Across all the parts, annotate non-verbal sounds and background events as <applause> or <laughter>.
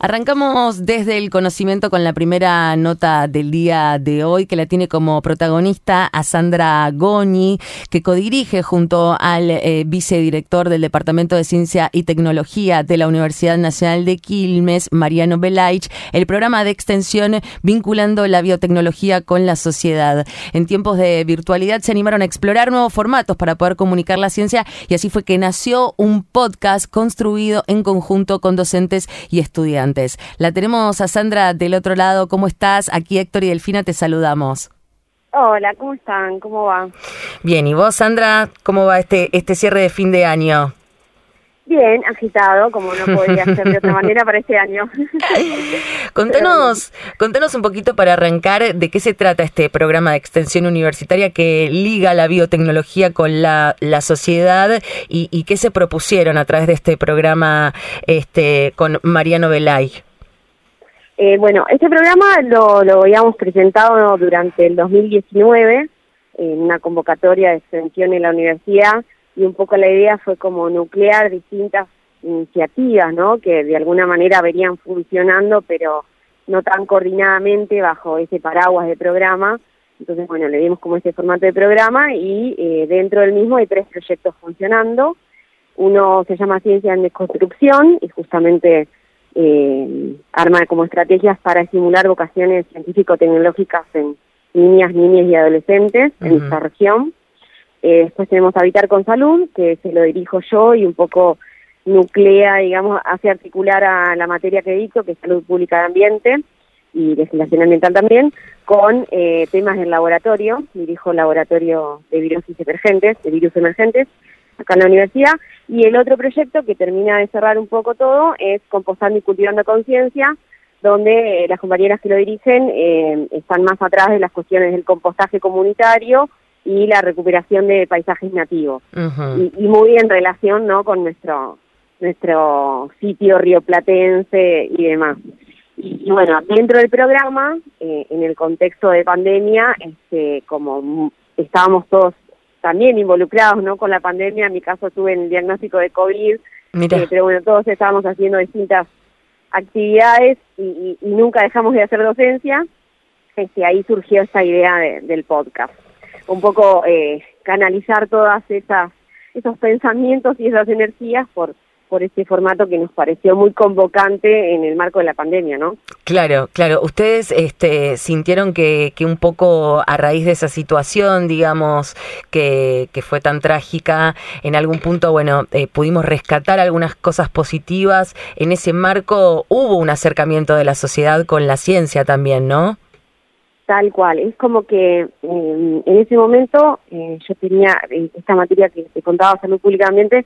Arrancamos desde el conocimiento con la primera nota del día de hoy, que la tiene como protagonista a Sandra Goni, que codirige junto al eh, vicedirector del Departamento de Ciencia y Tecnología de la Universidad Nacional de Quilmes, Mariano Belaich, el programa de extensión vinculando la biotecnología con la sociedad. En tiempos de virtualidad se animaron a explorar nuevos formatos para poder comunicar la ciencia y así fue que nació un podcast construido en conjunto con docentes y estudiantes. La tenemos a Sandra del otro lado. ¿Cómo estás? Aquí Héctor y Delfina te saludamos. Hola, ¿cómo están? ¿Cómo va? Bien, ¿y vos, Sandra? ¿Cómo va este, este cierre de fin de año? Bien, agitado, como no podría ser de otra <laughs> manera para este año. <laughs> contanos, contanos un poquito para arrancar de qué se trata este programa de extensión universitaria que liga la biotecnología con la, la sociedad y, y, qué se propusieron a través de este programa este, con Mariano Belay. Eh, bueno, este programa lo, lo habíamos presentado durante el 2019 en una convocatoria de extensión en la universidad y un poco la idea fue como nuclear distintas iniciativas, ¿no? Que de alguna manera verían funcionando, pero no tan coordinadamente bajo ese paraguas de programa. Entonces, bueno, le dimos como ese formato de programa y eh, dentro del mismo hay tres proyectos funcionando. Uno se llama Ciencia en Desconstrucción y justamente eh, arma como estrategias para estimular vocaciones científico-tecnológicas en niñas, niñas y adolescentes en esta región. Eh, después tenemos Habitar con Salud, que se lo dirijo yo y un poco nuclea, digamos, hace articular a la materia que dicto, que es salud pública de ambiente y legislación ambiental también, con eh, temas del laboratorio, dirijo el laboratorio de virus emergentes, de virus emergentes, acá en la universidad, y el otro proyecto que termina de cerrar un poco todo es Compostando y Cultivando Conciencia, donde eh, las compañeras que lo dirigen eh, están más atrás de las cuestiones del compostaje comunitario y la recuperación de paisajes nativos. y, muy en relación ¿no? con nuestro, nuestro sitio rioplatense y demás. Y, bueno, dentro del programa, eh, en el contexto de pandemia, este, como estábamos todos también involucrados ¿no? con la pandemia, en mi caso tuve el diagnóstico de COVID, eh, pero bueno, todos estábamos haciendo distintas actividades y, nunca dejamos de hacer docencia, este, ahí surgió esta idea del podcast un poco eh, canalizar todas esas esos pensamientos y esas energías por por este formato que nos pareció muy convocante en el marco de la pandemia, ¿no? Claro, claro. Ustedes este, sintieron que, que un poco a raíz de esa situación, digamos, que, que fue tan trágica, en algún punto, bueno, eh, pudimos rescatar algunas cosas positivas. En ese marco hubo un acercamiento de la sociedad con la ciencia también, ¿no? Tal cual, es como que em, en ese momento eh, yo tenía eh, esta materia que te contaba Salud Pública Ambiente,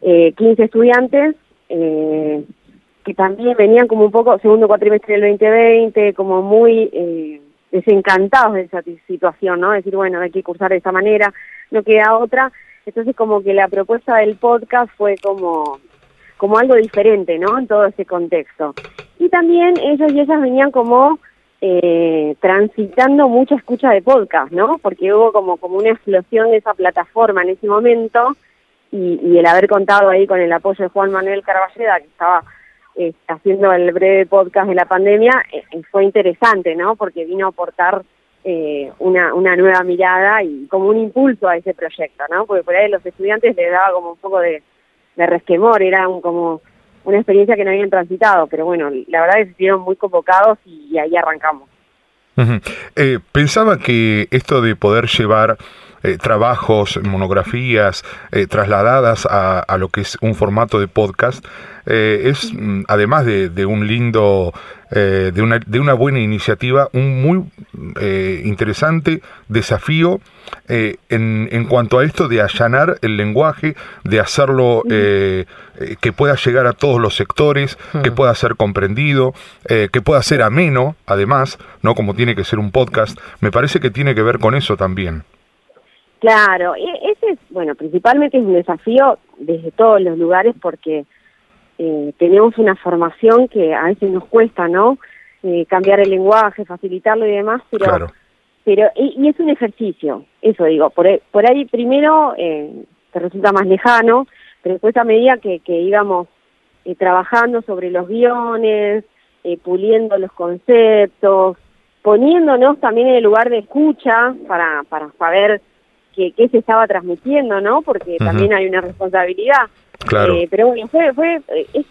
eh, 15 estudiantes eh, que también venían como un poco, segundo cuatrimestre del 2020, como muy desencantados de esa situación, ¿no? Decir, bueno, hay que cursar de esa manera, no queda otra. Entonces como que la propuesta del podcast fue como como algo diferente, ¿no? En todo ese contexto. Y también ellos y ellas venían como eh, transitando mucha escucha de podcast, ¿no? Porque hubo como, como una explosión de esa plataforma en ese momento y, el haber contado ahí con el apoyo de Juan Manuel Carballeda, que estaba eh, haciendo el breve podcast de la pandemia, eh, eh, fue interesante, ¿no? Porque vino a aportar una, una nueva mirada y como un impulso a ese proyecto, ¿no? Porque por ahí los estudiantes les daba como un poco de, de resquemor, era como una experiencia que no habían transitado, pero bueno, la verdad es que se estuvieron muy convocados y, ahí arrancamos. Eh, pensaba que esto de poder llevar eh, trabajos, monografías eh, trasladadas a, a, lo que es un formato de podcast, es mm, además de, de, un lindo, de, una, de una buena iniciativa, un muy interesante desafío eh, en, en, cuanto a esto de allanar el lenguaje, de hacerlo eh, eh, que pueda llegar a todos los sectores, que pueda ser comprendido, que pueda ser ameno, además, no como tiene que ser un podcast, me parece que tiene que ver con eso también. Claro, e, ese es, bueno, principalmente es un desafío desde todos los lugares porque tenemos una formación que a veces nos cuesta, ¿no? cambiar el lenguaje, facilitarlo y demás, pero claro pero y, es un ejercicio eso digo por, por ahí primero eh, te resulta más lejano, pero después a medida que, que íbamos eh, trabajando sobre los guiones, eh, puliendo los conceptos, poniéndonos también en el lugar de escucha para, para saber qué, qué se estaba transmitiendo, ¿no? Porque también hay una responsabilidad. Claro. Eh, pero bueno, fue, fue eh, es,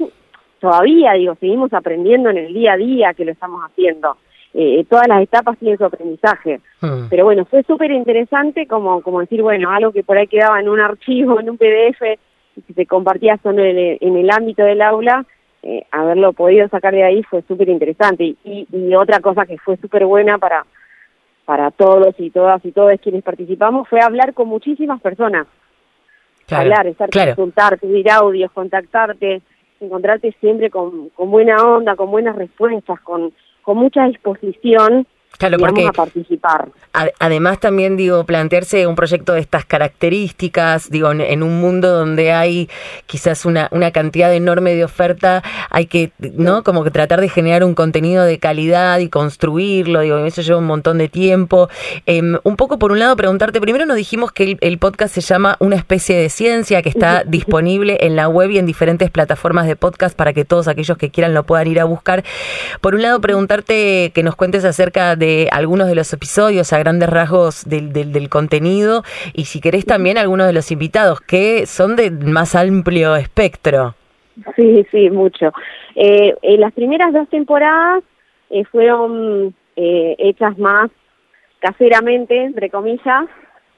todavía, digo, seguimos aprendiendo en el día a día que lo estamos haciendo. Eh, todas las etapas tienen su aprendizaje. Mm. Pero bueno, fue súper interesante como, como decir, bueno, algo que por ahí quedaba en un archivo, en un PDF, que se compartía solo en el, en el ámbito del aula, eh, haberlo podido sacar de ahí fue súper interesante. Y, y, y otra cosa que fue súper buena para, para todos y todas y todos quienes participamos fue hablar con muchísimas personas. Claro, Hablar, estar, claro. consultar, subir audios, contactarte, encontrarte siempre con, con buena onda, con buenas respuestas, con, con mucha disposición Claro, porque a participar. además también digo plantearse un proyecto de estas características, digo en, en un mundo donde hay quizás una, una cantidad enorme de oferta, hay que no como que tratar de generar un contenido de calidad y construirlo, digo eso lleva un montón de tiempo. Em, un poco por un lado preguntarte primero nos dijimos que el, el podcast se llama una especie de ciencia que está <laughs> disponible en la web y en diferentes plataformas de podcast para que todos aquellos que quieran lo puedan ir a buscar. Por un lado, preguntarte que nos cuentes acerca de algunos de los episodios a grandes rasgos del, del, del contenido y si querés también algunos de los invitados que son de más amplio espectro. Sí, sí, mucho. Eh, eh, las primeras dos temporadas eh, fueron eh, hechas más caseramente, entre comillas.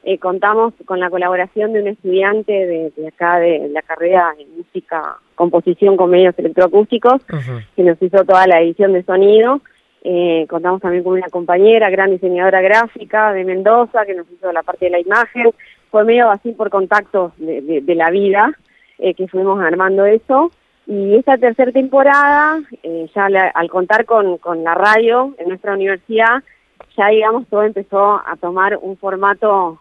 Eh, contamos con la colaboración de un estudiante de, de acá de la carrera de música, composición con medios electroacústicos, que nos hizo toda la edición de sonido. Eh, contamos también con una compañera, gran diseñadora gráfica de Mendoza, que nos hizo la parte de la imagen. Fue medio así por contactos de, de- de la vida eh, que fuimos armando eso. Y esta tercera temporada, eh, ya la- al contar con, con la radio en nuestra universidad, ya digamos todo empezó a tomar un formato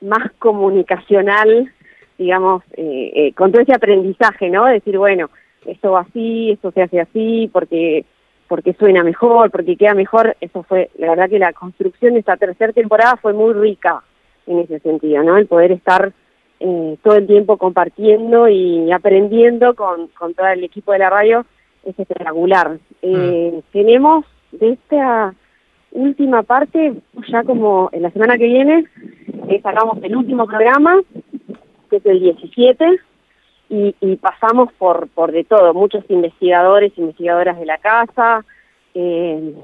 más comunicacional, digamos, eh, eh, con todo ese aprendizaje, ¿no? Decir, bueno, esto va así, esto se hace así, porque porque suena mejor, porque queda mejor. Eso fue, la verdad que la construcción de esta tercera temporada fue muy rica en ese sentido, ¿no? El poder estar eh, todo el tiempo compartiendo y aprendiendo con, con todo el equipo de la radio es espectacular. Eh, Tenemos de esta última parte, ya como en la semana que viene, eh, sacamos el último programa, que es el 17, y, y pasamos por, por de todo, muchos investigadores, investigadoras de la casa, eh,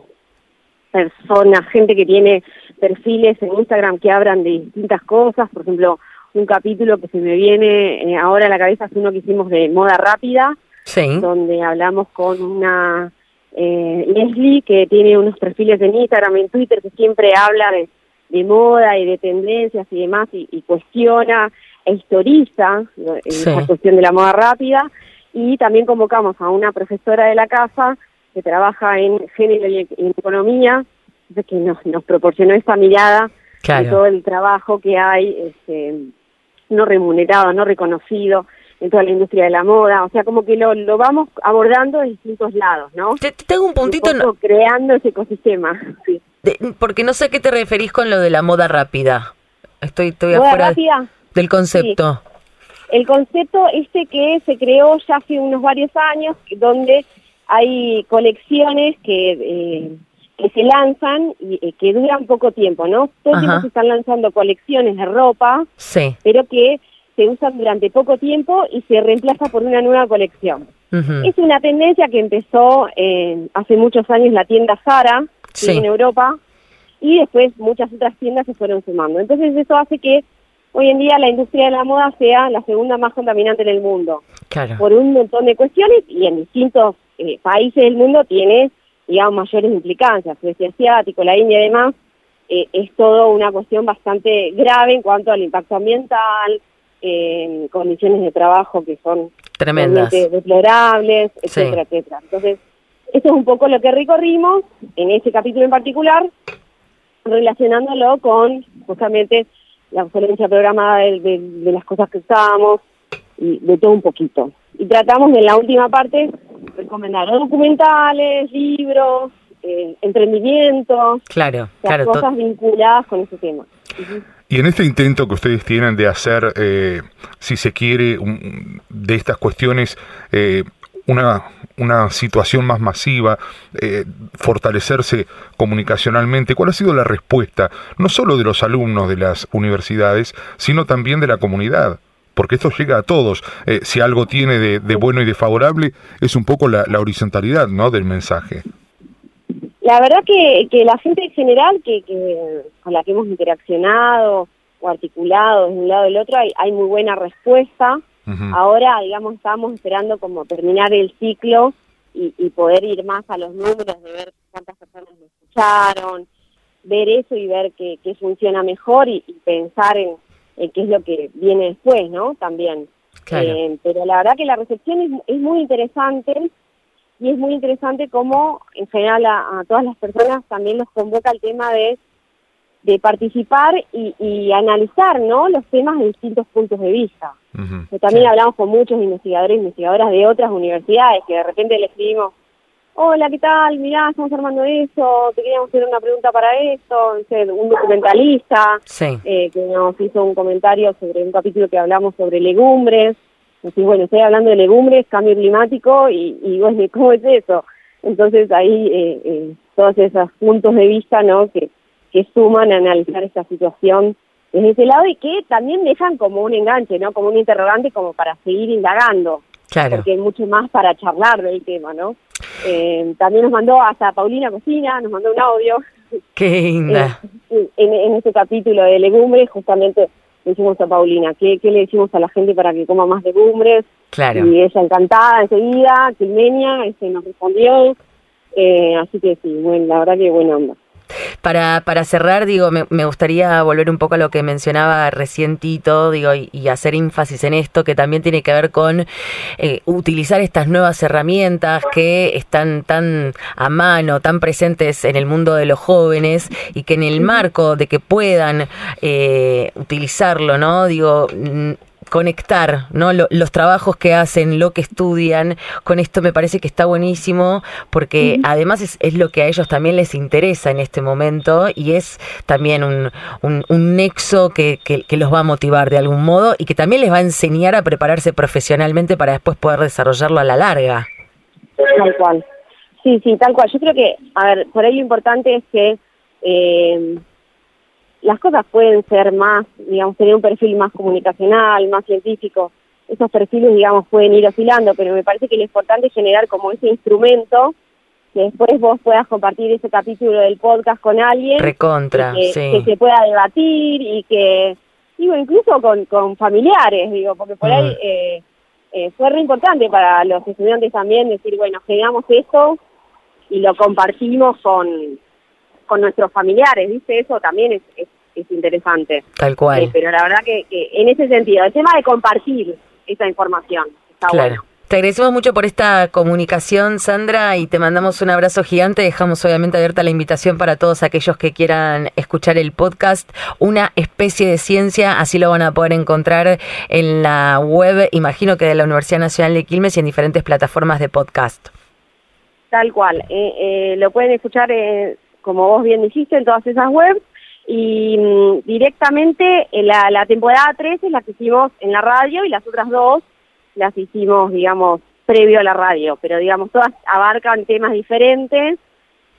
personas, gente que tiene perfiles en Instagram que hablan de distintas cosas, por ejemplo, un capítulo que se me viene eh, ahora a la cabeza es uno que hicimos de moda rápida, Sí. donde hablamos con una eh, Leslie que tiene unos perfiles en Instagram, en Twitter, que siempre habla de, de moda y de tendencias y demás, y, y cuestiona historiza Sí. esa cuestión de la moda rápida. Y también convocamos a una profesora de la casa que trabaja en género y en economía, que nos, nos proporcionó esa mirada de todo el trabajo que hay este, no remunerado, no reconocido en toda la industria de la moda, o sea, como que lo, lo vamos abordando de distintos lados, ¿no? Te, te tengo un puntito, Un poco creando ese ecosistema, <laughs> sí. de- porque no sé a qué te referís con lo de la moda rápida. Estoy, estoy Moda afuera rápida, del concepto. el concepto este que se creó ya hace unos varios años, donde hay colecciones que, eh, que se lanzan y eh, que duran poco tiempo, ¿no? Todo el tiempo Ajá. se están lanzando colecciones de ropa, Sí. pero que se usan durante poco tiempo y se reemplaza por una nueva colección. Es una tendencia que empezó eh, hace muchos años la tienda Zara Sí. en Europa y después muchas otras tiendas se fueron sumando. Entonces eso hace que hoy en día la industria de la moda sea la segunda más contaminante en el mundo Claro. por un montón de cuestiones y en distintos eh, países del mundo tiene, digamos, mayores implicancias. Sudeste Asiático, la India y demás, eh, es todo una cuestión bastante grave en cuanto al impacto ambiental, eh, condiciones de trabajo que son Tremendas. deplorables, Sí. etcétera, etcétera. Entonces, eso es un poco lo que recorrimos en ese capítulo en particular, relacionándolo con justamente la obsolencia programada de, de- de las cosas que usábamos y de todo un poquito. Y tratamos en la última parte recomendar documentales, libros, eh, emprendimientos, Claro, claro. cosas vinculadas con ese tema. Y en este intento que ustedes tienen de hacer, eh, si se quiere, de estas cuestiones, eh, una, una situación más masiva, eh, fortalecerse comunicacionalmente, ¿cuál ha sido la respuesta, no solo de los alumnos de las universidades, sino también de la comunidad? Porque esto llega a todos. si algo tiene de, bueno y de favorable, es un poco la, la horizontalidad ¿no? del mensaje. La verdad que, que la gente en general que, que con la que hemos interaccionado o articulado de un lado del otro, hay, hay muy buena respuesta. Ahora, digamos, estamos esperando como terminar el ciclo y, y, poder ir más a los números de ver cuántas personas lo escucharon, ver eso y ver qué, qué funciona mejor y, pensar en, qué es lo que viene después, ¿no? También. Eh, pero la verdad que la recepción es, es muy interesante y es muy interesante cómo en general a, todas las personas también los convoca el tema de, de participar y, analizar ¿no? los temas de distintos puntos de vista. también hablamos con muchos investigadores e investigadoras de otras universidades que de repente le escribimos, hola, ¿qué tal? Mirá, estamos armando eso, te queríamos hacer una pregunta para esto, un documentalista eh, que nos hizo un comentario sobre un capítulo que hablamos sobre legumbres, bueno, estoy hablando de legumbres, cambio climático y, y bueno, <laughs> ¿cómo es eso? Entonces ahí eh, eh, todos esos puntos de vista, ¿no? Que, que suman a analizar esta situación desde ese lado y que también dejan como un enganche, ¿no? Como un interrogante como para seguir indagando. Claro. Porque hay mucho más para charlar del tema, ¿no? Eh, también nos mandó hasta Paulina Cocina, nos mandó un audio. Qué linda. Eh, en, en este capítulo de legumbres, justamente le decimos a Paulina, ¿qué, ¿qué, le decimos a la gente para que coma más legumbres? Claro. Y ella encantada enseguida, Quilmenia, ese nos respondió. Eh, así que sí, bueno, la verdad que buena onda. Para, para cerrar, digo, me, me, gustaría volver un poco a lo que mencionaba recién Tito, digo, y, hacer énfasis en esto, que también tiene que ver con eh, utilizar estas nuevas herramientas que están tan a mano, tan presentes en el mundo de los jóvenes y que en el marco de que puedan eh, utilizarlo, ¿no? Digo, conectar ¿no? los trabajos que hacen, lo que estudian, con esto me parece que está buenísimo porque además es, es, lo que a ellos también les interesa en este momento y es también un, un, nexo que, que, los va a motivar de algún modo y que también les va a enseñar a prepararse profesionalmente para después poder desarrollarlo a la larga. Tal cual. Sí, sí, tal cual. Yo creo que, a ver, por ahí lo importante es que... Eh, las cosas pueden ser más, digamos, tener un perfil más comunicacional, más científico. Esos perfiles, digamos, pueden ir oscilando, pero me parece que lo importante es generar como ese instrumento que después vos puedas compartir ese capítulo del podcast con alguien. Recontra, que, sí. que se pueda debatir y que, digo, incluso con, con familiares, digo, porque por ahí eh, eh, fue re importante para los estudiantes también decir, bueno, generamos esto y lo compartimos con, con nuestros familiares, ¿viste? Eso también es, es, interesante. Tal cual. Eh, pero la verdad que, en ese sentido, el tema de compartir esa información está claro. bueno. Te agradecemos mucho por esta comunicación, Sandra, y te mandamos un abrazo gigante. Dejamos obviamente abierta la invitación para todos aquellos que quieran escuchar el podcast. Una especie de ciencia, así lo van a poder encontrar en la web, imagino que de la Universidad Nacional de Quilmes y en diferentes plataformas de podcast. Tal cual. Eh, eh, lo pueden escuchar como vos bien dijiste, en todas esas webs. Y mm, directamente en la, la temporada 3 es la que hicimos en la radio y las otras dos las hicimos, digamos, previo a la radio. Pero, digamos, todas abarcan temas diferentes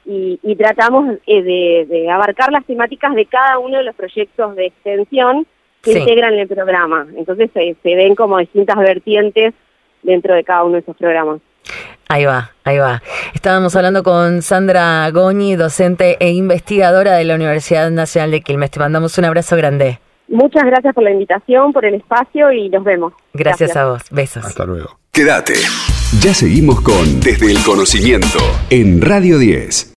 y, y tratamos eh, de, de, abarcar las temáticas de cada uno de los proyectos de extensión que integran el programa. Entonces se ven como distintas vertientes dentro de cada uno de esos programas. Ahí va, ahí va. Estábamos hablando con Sandra Goñi, docente e investigadora de la Universidad Nacional de Quilmes. Te mandamos un abrazo grande. Muchas gracias por la invitación, por el espacio y nos vemos. Gracias, a vos. Besos. Hasta luego. Quédate. Ya seguimos con Desde el Conocimiento en Radio 10.